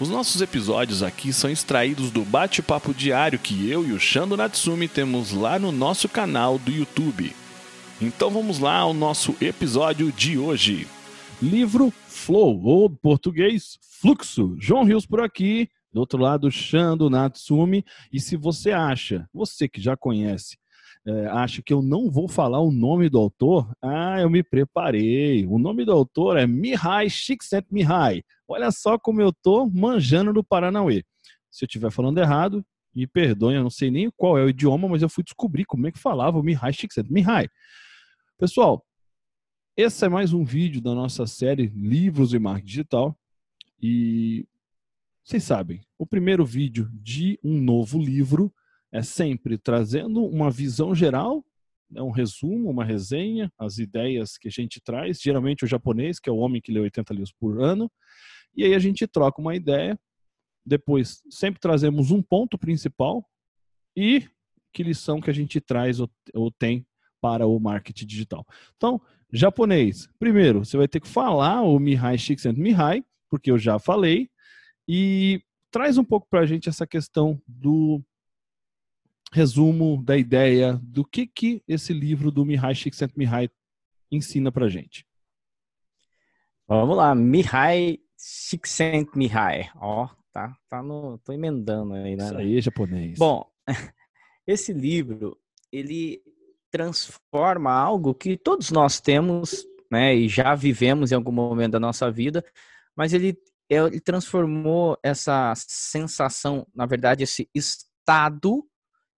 Os nossos episódios aqui são extraídos do bate-papo diário que eu e o Shando Natsumi temos lá no nosso canal do YouTube. Então vamos lá ao nosso episódio de hoje. Livro Flow, ou português Fluxo. João Rios por aqui, do outro lado Shando Natsumi. E se você acha, você que já conhece, é, acha que eu não vou falar o nome do autor, ah, eu me preparei. O nome do autor é Mihai Csikszentmihalyi. Olha só como eu tô manjando do Paranauê. Se eu estiver falando errado, me perdoe, eu não sei nem qual é o idioma, mas eu fui descobrir como é que falava o Mihai Csikszentmihalyi. Pessoal, esse é mais um vídeo da nossa série Livros e Marketing Digital. E vocês sabem, o primeiro vídeo de um novo livro é sempre trazendo uma visão geral, né, um resumo, uma resenha, as ideias que a gente traz, geralmente o japonês, que é o homem que lê 80 livros por ano, e aí a gente troca uma ideia, depois sempre trazemos um ponto principal. E que lição que a gente traz ou, ou tem para o marketing digital. Então, japonês, primeiro, você vai ter que falar o Mihai Csikszentmihalyi, porque eu já falei, e traz um pouco para a gente essa questão do resumo da ideia do que, que esse livro do Mihai Csikszentmihalyi ensina para gente. Vamos lá, Mihai Csikszentmihalyi, ó, tá, tá no, tô emendando aí, né? Isso aí, japonês. Bom, esse livro, ele transforma algo que todos nós temos, né, e já vivemos em algum momento da nossa vida, mas ele, ele transformou essa sensação, na verdade, esse estado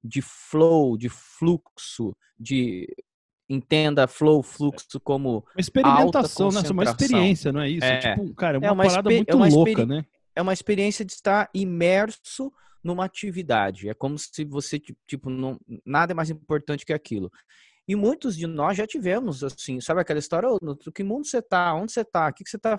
de flow, de fluxo, de entenda flow, fluxo como uma experimentação, né? Uma experiência, não é isso? É, tipo, cara, é uma, é uma parada muito é uma louca, né? É uma experiência de estar imerso numa atividade. É como se você tipo não, nada é mais importante que aquilo. E muitos de nós já tivemos assim, sabe aquela história, oh, no que mundo você tá? Onde você tá? O que, que você tá?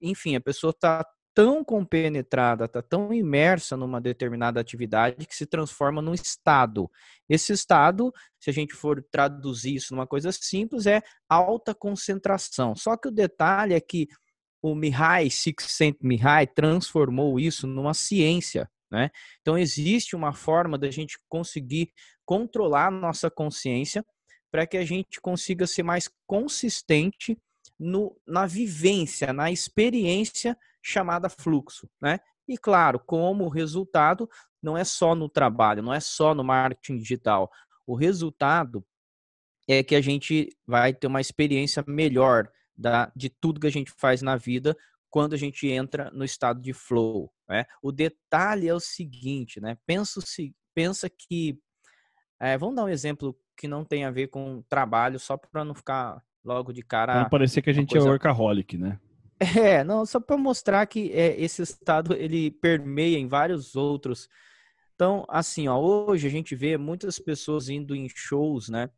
Enfim, a pessoa tá tão compenetrada, está tão imersa numa determinada atividade que se transforma num estado. Esse estado, se a gente for traduzir isso numa coisa simples, é alta concentração. Só que o detalhe é que o Mihai Csikszentmihalyi transformou isso numa ciência. Né? Então existe uma forma da gente conseguir controlar nossa consciência para que a gente consiga ser mais consistente no, na vivência, na experiência chamada fluxo, né? E claro, como resultado, não é só no trabalho, não é só no marketing digital. O resultado é que a gente vai ter uma experiência melhor da, de tudo que a gente faz na vida quando a gente entra no estado de flow. Né? O detalhe é o seguinte, né? Pensa, pensa que. É, vamos dar um exemplo que não tem a ver com trabalho, só para não ficar logo de cara. Não parecer que a gente é coisa... é workaholic, né? É, não, só para mostrar que é, esse estado ele permeia em vários outros. Então, assim, ó, hoje a gente vê muitas pessoas indo em shows, né?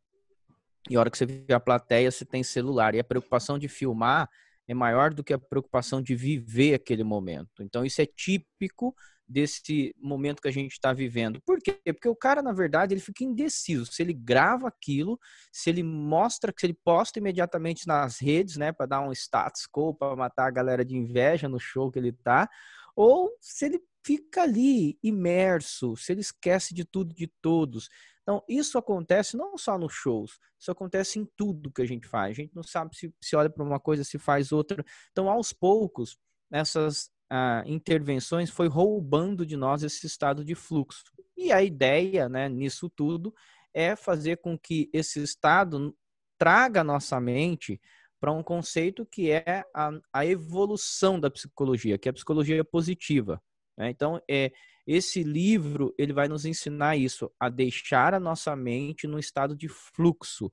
E a hora que você vê a plateia, você tem celular. E a preocupação de filmar é maior do que a preocupação de viver aquele momento. Então, isso é típico desse momento que a gente está vivendo. Por quê? Porque o cara, na verdade, ele fica indeciso. Se ele grava aquilo, se ele mostra, se ele posta imediatamente nas redes, né, para dar um status quo, para matar a galera de inveja no show que ele tá, ou se ele fica ali imerso, se ele esquece de tudo, de todos. Então, isso acontece não só nos shows, isso acontece em tudo que a gente faz. A gente não sabe se, se olha para uma coisa, se faz outra. Então, aos poucos, essas ah, intervenções foi roubando de nós esse estado de fluxo. E a ideia né, nisso tudo é fazer com que esse estado traga a nossa mente para um conceito que é a, a, evolução da psicologia, que é a psicologia positiva. Né? Então, é, esse livro ele vai nos ensinar isso, a deixar a nossa mente no estado de fluxo,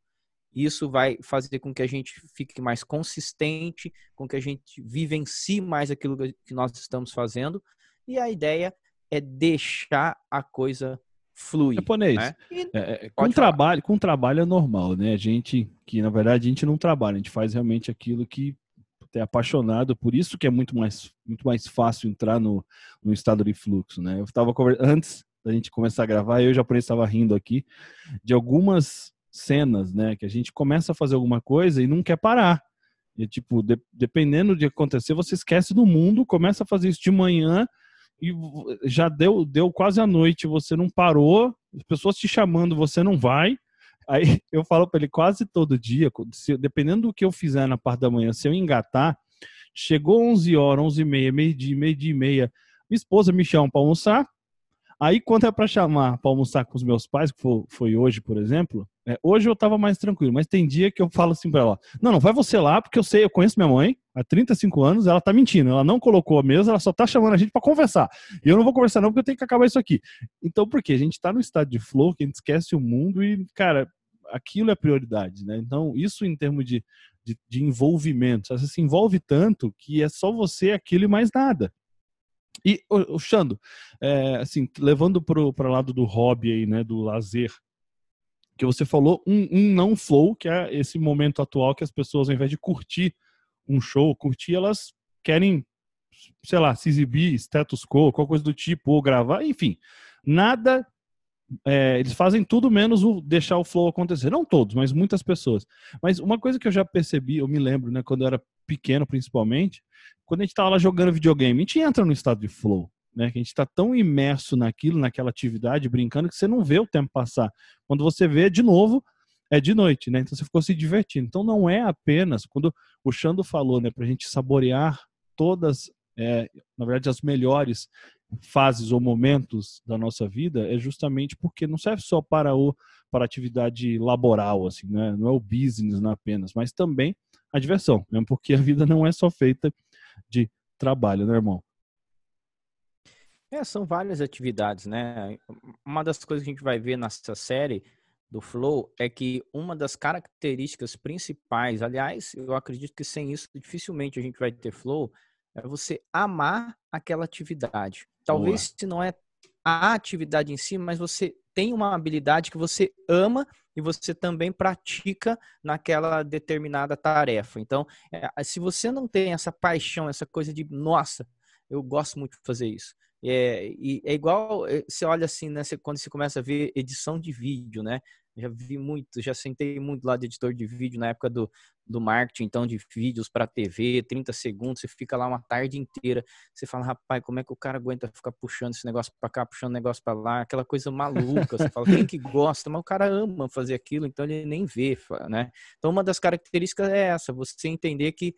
isso vai fazer com que a gente fique mais consistente, com que a gente vivencie mais aquilo que nós estamos fazendo. E a ideia é deixar a coisa flui. Japonês. Né? É, é com, trabalho, com trabalho é normal, né? A gente, que na verdade a gente não trabalha, a gente faz realmente aquilo que é apaixonado, por isso que é muito mais, muito mais fácil entrar no, no estado de fluxo, né? Eu estava antes da gente começar a gravar, eu já por estava rindo aqui de algumas cenas, né? Que a gente começa a fazer alguma coisa e não quer parar. E, tipo, de, dependendo de acontecer, você esquece do mundo, começa a fazer isso de manhã e já deu, deu quase a noite, você não parou, as pessoas te chamando, você não vai. Aí eu falo para ele quase todo dia, se, dependendo do que eu fizer na parte da manhã, se eu engatar, chegou 11 horas, 11 e meia, meio-dia, meio-dia e meia, minha esposa me chama para almoçar, Aí, quando é para chamar para almoçar com os meus pais, que foi, foi hoje, por exemplo, é, hoje eu tava mais tranquilo, mas tem dia que eu falo assim para ela: não, não vai você lá, porque eu sei, eu conheço minha mãe há 35 anos, ela tá mentindo, ela não colocou a mesa, ela só tá chamando a gente para conversar. E eu não vou conversar, não, porque eu tenho que acabar isso aqui. Então, por quê? A gente tá no estado de flow, que a gente esquece o mundo e, cara, aquilo é prioridade, né? Então, isso em termos de, de, de envolvimento, você se envolve tanto que é só você, aquilo e mais nada. E, o Xando, é, assim, levando para o lado do hobby aí, né, do lazer, que você falou, um, um, não flow, que é esse momento atual que as pessoas, ao invés de curtir um show, curtir, elas querem, sei lá, se exibir, status quo, qualquer coisa do tipo, ou gravar, enfim, nada é, eles fazem tudo menos o deixar o flow acontecer. Não todos, mas muitas pessoas. Mas uma coisa que eu já percebi, eu me lembro, né, quando eu era pequeno principalmente, quando a gente estava lá jogando videogame, a gente entra no estado de flow. Né, que a gente está tão imerso naquilo, naquela atividade, brincando, que você não vê o tempo passar. Quando você vê de novo, é de noite, né? Então você ficou se divertindo. Então não é apenas, quando o Xando falou, né, para a gente saborear todas, é, na verdade, as melhores fases ou momentos da nossa vida é justamente porque não serve só para o para atividade laboral assim né? não é o business não é apenas mas também a diversão mesmo porque a vida não é só feita de trabalho né irmão é, são várias atividades né uma das coisas que a gente vai ver nessa série do flow é que uma das características principais aliás eu acredito que sem isso dificilmente a gente vai ter flow é você amar aquela atividade Talvez Boa. se não é a atividade em si, mas você tem uma habilidade que você ama e você também pratica naquela determinada tarefa. Então, é, se você não tem essa paixão, essa coisa de, nossa, eu gosto muito de fazer isso. É, e é igual, é, você olha assim, né, você, quando você começa a ver edição de vídeo, né? Já vi muito, já sentei muito lá de editor de vídeo na época do, do marketing, então, de vídeos para TV, 30 segundos, você fica lá uma tarde inteira, você fala, rapaz, como é que o cara aguenta ficar puxando esse negócio para cá, puxando negócio para lá, aquela coisa maluca, você fala, quem que gosta? Mas o cara ama fazer aquilo, então ele nem vê, né? Então, uma das características é essa, você entender que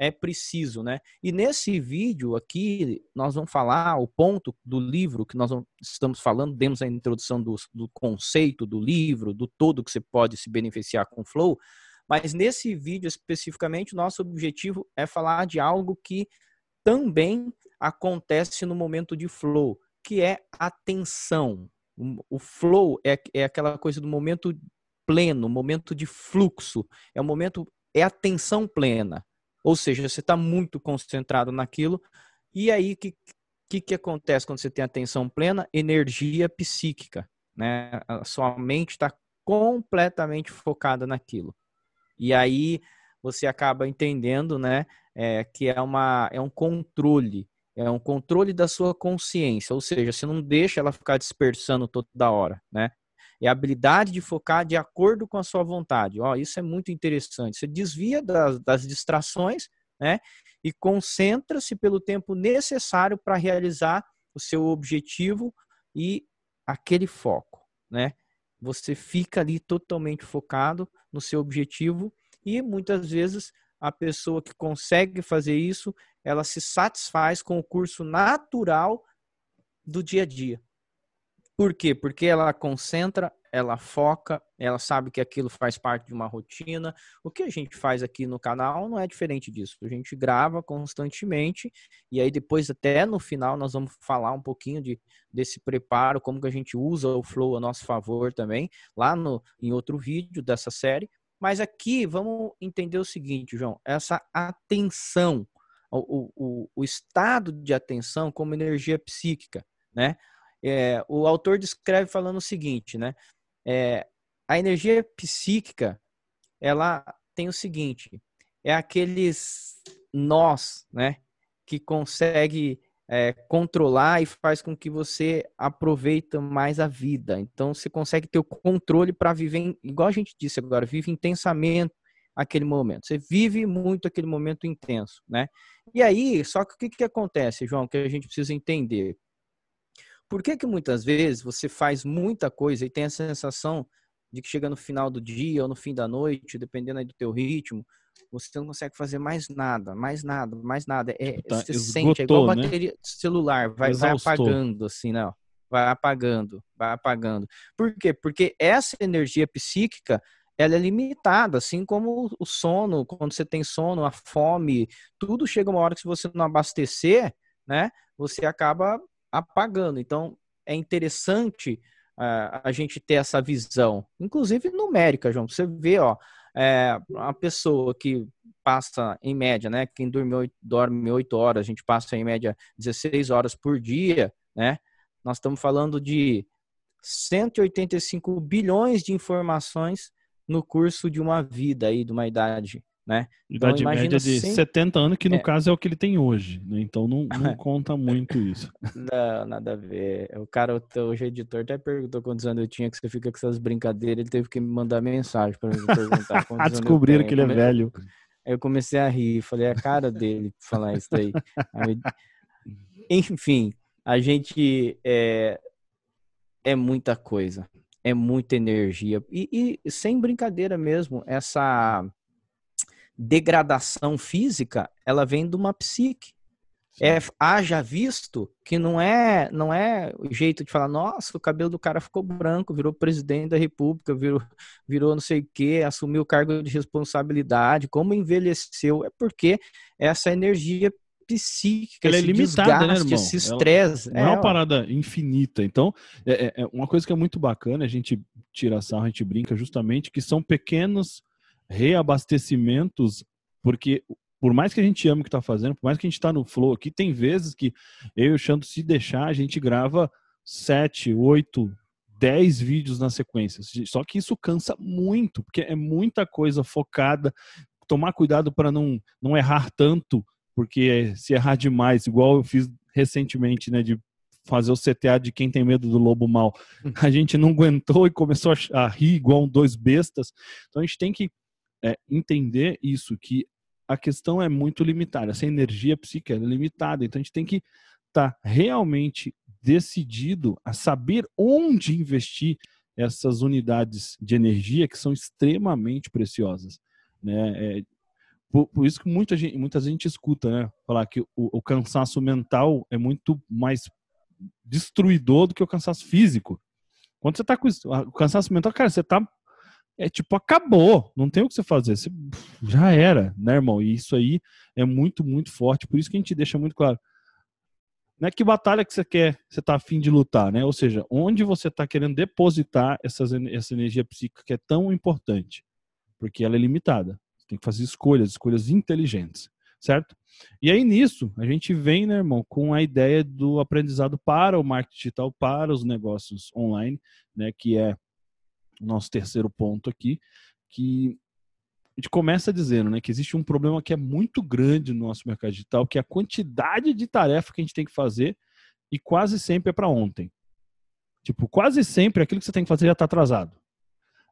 é preciso, né? E nesse vídeo aqui, nós vamos falar o ponto do livro que nós estamos falando, demos a introdução do, do conceito do livro, do todo que você pode se beneficiar com o Flow, mas nesse vídeo especificamente, nosso objetivo é falar de algo que também acontece no momento de flow, que é atenção. O flow é, é aquela coisa do momento pleno, momento de fluxo, é o momento, é atenção plena. Ou seja, você está muito concentrado naquilo. E aí, o que, que, que acontece quando você tem atenção plena? Energia psíquica. Né? A sua mente está completamente focada naquilo. E aí você acaba entendendo né, é, que é, uma, é um controle. É um controle da sua consciência. Ou seja, você não deixa ela ficar dispersando toda hora. Né? É a habilidade de focar de acordo com a sua vontade. Ó, isso é muito interessante. Você desvia das, das distrações, né? E concentra-se pelo tempo necessário para realizar o seu objetivo e aquele foco, né? Você fica ali totalmente focado no seu objetivo e muitas vezes a pessoa que consegue fazer isso, ela se satisfaz com o curso natural do dia a dia. Por quê? Porque ela concentra, ela foca, ela sabe que aquilo faz parte de uma rotina. O que a gente faz aqui no canal não é diferente disso. A gente grava constantemente e aí depois até no final nós vamos falar um pouquinho de, desse preparo, como que a gente usa o flow a nosso favor também, lá no em outro vídeo dessa série. Mas aqui vamos entender o seguinte, João, essa atenção, o, o, o estado de atenção como energia psíquica, né? É, o autor descreve falando o seguinte, né? É, a energia psíquica, ela tem o seguinte, é aqueles nós, né? Que consegue é, controlar e faz com que você aproveite mais a vida. Então, você consegue ter o controle para viver, igual a gente disse agora, vive intensamente aquele momento. Você vive muito aquele momento intenso, né? E aí, só que o que, que acontece, João, que a gente precisa entender? Por que que muitas vezes você faz muita coisa e tem a sensação de que chega no final do dia ou no fim da noite, dependendo aí do teu ritmo, você não consegue fazer mais nada, mais nada, mais nada. É, tá, você esgotou, sente, é igual né? bateria celular, vai, vai apagando, assim, não. Vai apagando, vai apagando. Por quê? Porque essa energia psíquica, ela é limitada, assim como o sono, quando você tem sono, a fome, tudo chega uma hora que se você não abastecer, né, você acaba apagando. Então, é interessante uh, a gente ter essa visão, inclusive numérica, João. Você vê, ó, é, uma pessoa que passa em média, né? Quem dorme, dorme 8 horas, a gente passa em média 16 horas por dia, né? Nós estamos falando de 185 bilhões de informações no curso de uma vida aí, de uma idade né? Idade então, média de 70 anos, que no é. caso é o que ele tem hoje, né? Então não, não conta muito isso. Não, nada a ver. O cara, hoje o editor até perguntou quantos anos eu tinha, que você fica com essas brincadeiras, ele teve que me mandar mensagem para me perguntar quantos Descobriram que ele é velho. Aí eu comecei a rir, falei, é a cara dele falar isso daí. Aí, enfim, a gente é, é muita coisa, é muita energia. E, e sem brincadeira mesmo, essa degradação física, ela vem de uma psique. É, haja visto que não é não é o jeito de falar, nossa, o cabelo do cara ficou branco, virou presidente da república, virou, virou não sei o que, assumiu o cargo de responsabilidade, como envelheceu, é porque essa energia psíquica, ela é limitada, né, irmão? esse estresse. Não é, é uma parada infinita. Então, é, é, é, uma coisa que é muito bacana, a gente tira sarro, a gente brinca justamente, que são pequenos reabastecimentos, porque por mais que a gente ame o que está fazendo, por mais que a gente está no flow aqui, tem vezes que eu e o Xando, se deixar, a gente grava sete, oito, dez vídeos na sequência. Só que isso cansa muito, porque é muita coisa focada. Tomar cuidado para não, não errar tanto, porque se errar demais, igual eu fiz recentemente, né, de fazer o CTA de quem tem medo do lobo mal. A gente não aguentou e começou a rir igual dois bestas. Então a gente tem que é, entender isso, que a questão é muito limitada, essa energia psíquica é limitada, então a gente tem que estar tá realmente decidido a saber onde investir essas unidades de energia que são extremamente preciosas. Né? É, por, por, isso que muita gente, muita gente escuta né? falar que o, o cansaço mental é muito mais destruidor do que o cansaço físico. Quando você está com o cansaço mental, cara, você está é tipo, acabou, não tem o que você fazer, você, já era, né, irmão? E isso aí é muito, muito forte, por isso que a gente deixa muito claro. Não é que batalha que você quer, você está afim de lutar, né? Ou seja, onde você está querendo depositar essas, essa energia psíquica que é tão importante, porque ela é limitada. Você tem que fazer escolhas, escolhas inteligentes, certo? E aí nisso, a gente vem, né, irmão, com a ideia do aprendizado para o marketing digital, para os negócios online, né, que é nosso terceiro ponto aqui, que a gente começa dizendo né, que existe um problema que é muito grande no nosso mercado digital, que é a quantidade de tarefa que a gente tem que fazer e quase sempre é para ontem. Tipo, quase sempre aquilo que você tem que fazer já está atrasado.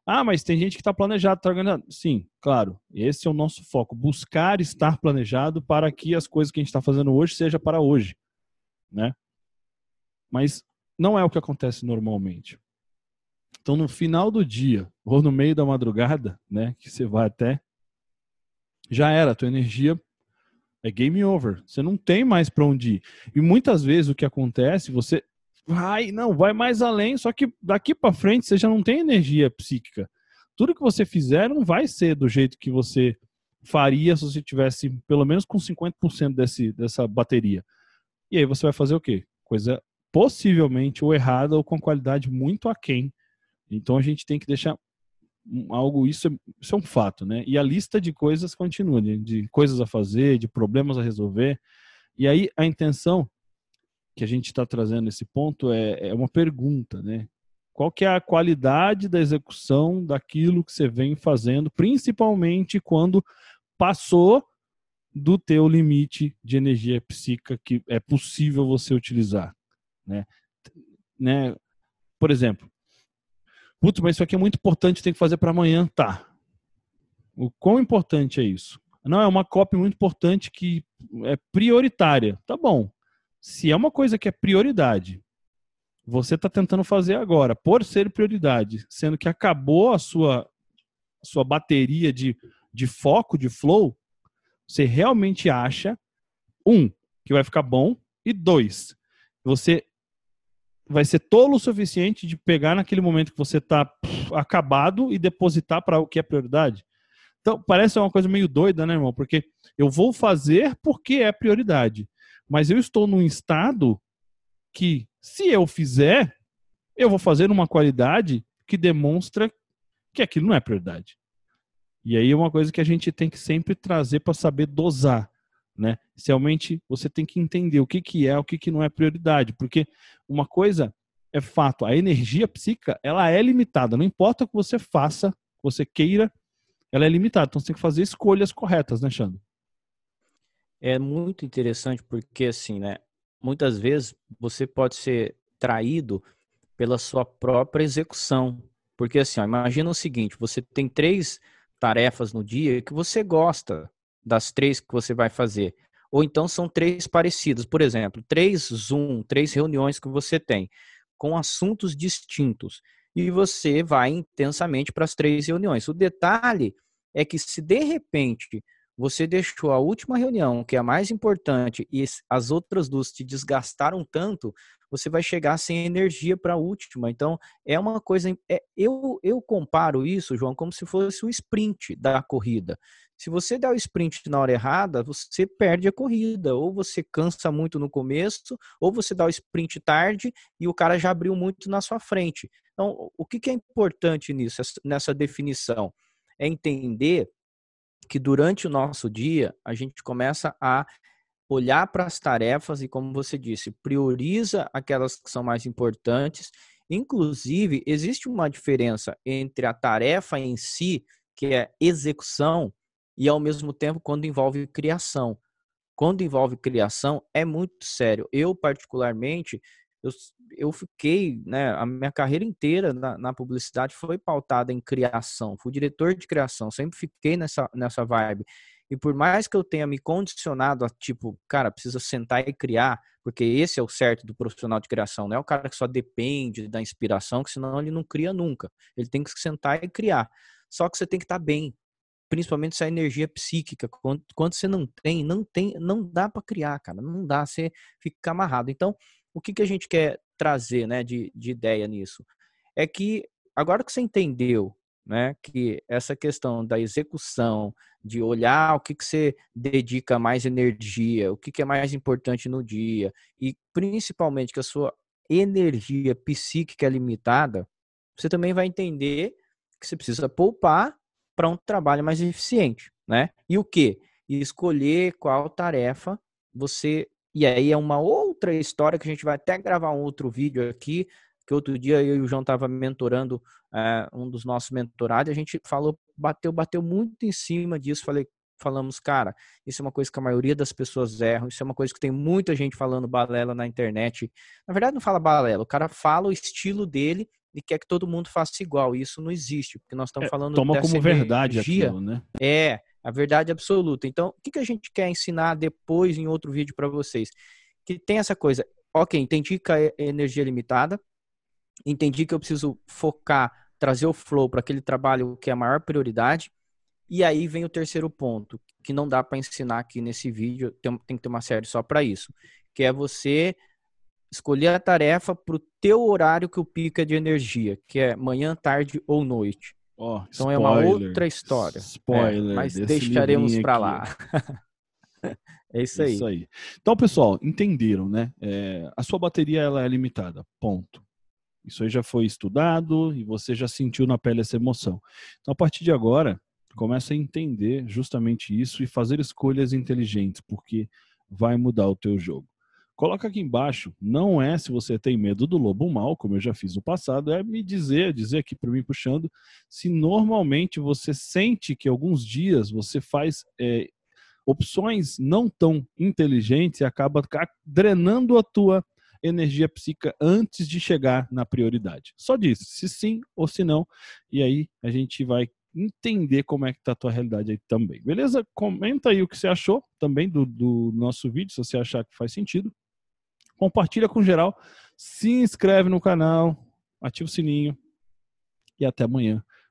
Ah, mas tem gente que está planejado, está organizado. Sim, claro. Esse é o nosso foco. Buscar estar planejado para que as coisas que a gente está fazendo hoje seja para hoje. Né? Mas não é o que acontece normalmente. Então, no final do dia, ou no meio da madrugada, né, que você vai até, já era, a tua energia é game over. Você não tem mais para onde ir. E muitas vezes o que acontece, você vai, não, vai mais além, só que daqui para frente você já não tem energia psíquica. Tudo que você fizer não vai ser do jeito que você faria se você tivesse pelo menos com 50% desse, dessa bateria. E aí você vai fazer o quê? Coisa possivelmente ou errada ou com qualidade muito aquém então a gente tem que deixar algo, isso é, isso é um fato, né? E a lista de coisas continua, de, de coisas a fazer, de problemas a resolver. E aí a intenção que a gente está trazendo esse ponto é, é uma pergunta, né? Qual que é a qualidade da execução daquilo que você vem fazendo, principalmente quando passou do teu limite de energia psíquica que é possível você utilizar, né? né? Por exemplo, putz, mas isso aqui é muito importante, tem que fazer para amanhã, tá? O quão importante é isso? Não, é uma copy muito importante que é prioritária. Tá bom. Se é uma coisa que é prioridade, você está tentando fazer agora, por ser prioridade, sendo que acabou a sua, sua bateria de, de foco, de flow, você realmente acha, um, que vai ficar bom, e dois, você vai ser tolo o suficiente de pegar naquele momento que você está acabado e depositar para o que é prioridade? Então, parece uma coisa meio doida, né, irmão? Porque eu vou fazer porque é prioridade. Mas eu estou num estado que, se eu fizer, eu vou fazer numa qualidade que demonstra que aquilo não é prioridade. E aí é uma coisa que a gente tem que sempre trazer para saber dosar, né? Realmente você tem que entender o que, que é, o que, que não é prioridade, porque uma coisa é fato, a energia psíquica, ela é limitada, não importa o que você faça, que você queira ela é limitada. Então você tem que fazer escolhas corretas, né, Xandro? É muito interessante porque, assim, né? Muitas vezes você pode ser traído pela sua própria execução. Porque, assim, ó, imagina o seguinte: você tem três tarefas no dia que você gosta das três que você vai fazer. Ou então são três parecidas. Por exemplo, três Zoom, três reuniões que você tem com assuntos distintos e você vai intensamente para as três reuniões. O detalhe é que se de repente você deixou a última reunião, que é a mais importante, e as outras duas te desgastaram tanto, você vai chegar sem energia para a última. Então, é uma coisa. É, eu, eu comparo isso, João, como se fosse o sprint da corrida. Se você der o sprint na hora errada, você perde a corrida. Ou você cansa muito no começo, ou você dá o sprint tarde e o cara já abriu muito na sua frente. Então, o que, que é importante nisso, nessa definição? É entender que durante o nosso dia a gente começa a olhar para as tarefas e, como você disse, prioriza aquelas que são mais importantes. Inclusive, existe uma diferença entre a tarefa em si, que é execução, e ao mesmo tempo quando envolve criação. Quando envolve criação, é muito sério. Eu, particularmente, eu, eu fiquei, né, a minha carreira inteira na, na, publicidade foi pautada em criação, fui diretor de criação, sempre fiquei nessa, nessa vibe. E por mais que eu tenha me condicionado a, tipo, cara, precisa sentar e criar, porque esse é o certo do profissional de criação, não é o cara que só depende da inspiração, que senão ele não cria nunca. Ele tem que sentar e criar. Só que você tem que estar bem, principalmente essa energia psíquica. Quando, quando você não tem, não tem, não dá para criar, cara, não dá, você fica amarrado. Então, o que, que a gente quer trazer né, de, de ideia nisso? É que agora que você entendeu né, que essa questão da execução, de olhar o que, que você dedica mais energia, o que, que é mais importante no dia, e principalmente que a sua energia psíquica é limitada, você também vai entender que você precisa poupar para um trabalho mais eficiente, né? E o que? escolher qual tarefa você e aí é uma outra história que a gente vai até gravar um outro vídeo aqui, que outro dia eu e o João tava mentorando é, um dos nossos mentorados, a gente falou, bateu, bateu muito em cima disso, falei, falamos, cara, isso é uma coisa que a maioria das pessoas erram, isso é uma coisa que tem muita gente falando balela na internet. Na verdade, não fala balela, o cara fala o estilo dele e quer que todo mundo faça igual. Isso não existe, porque nós estamos é, falando toma como verdade aquilo, né? É, a verdade absoluta. Então, o que, que a gente quer ensinar depois em outro vídeo para vocês? Que tem essa coisa, ok, entendi que a energia é limitada, entendi que eu preciso focar, trazer o flow para aquele trabalho que é a maior prioridade, e aí vem o terceiro ponto, que não dá para ensinar aqui nesse vídeo, tem, tem que ter uma série só para isso, que é você escolher a tarefa para o teu horário que o pica de energia, que é manhã, tarde ou noite. Oh, então spoiler, é uma outra história. Spoiler. É, mas deixaremos para lá. é isso aí. isso aí. Então, pessoal, entenderam, né? É, a sua bateria ela é limitada. Ponto. Isso aí já foi estudado e você já sentiu na pele essa emoção. Então, a partir de agora, começa a entender justamente isso e fazer escolhas inteligentes, porque vai mudar o teu jogo. Coloca aqui embaixo. Não é se você tem medo do lobo mal, como eu já fiz no passado, é me dizer, dizer aqui para mim puxando, se normalmente você sente que alguns dias você faz é, opções não tão inteligentes e acaba drenando a tua energia psíquica antes de chegar na prioridade. Só diz se sim ou se não, e aí a gente vai entender como é que tá a tua realidade aí também. Beleza? Comenta aí o que você achou também do, do nosso vídeo, se você achar que faz sentido. Compartilha com geral, se inscreve no canal, ativa o sininho e até amanhã.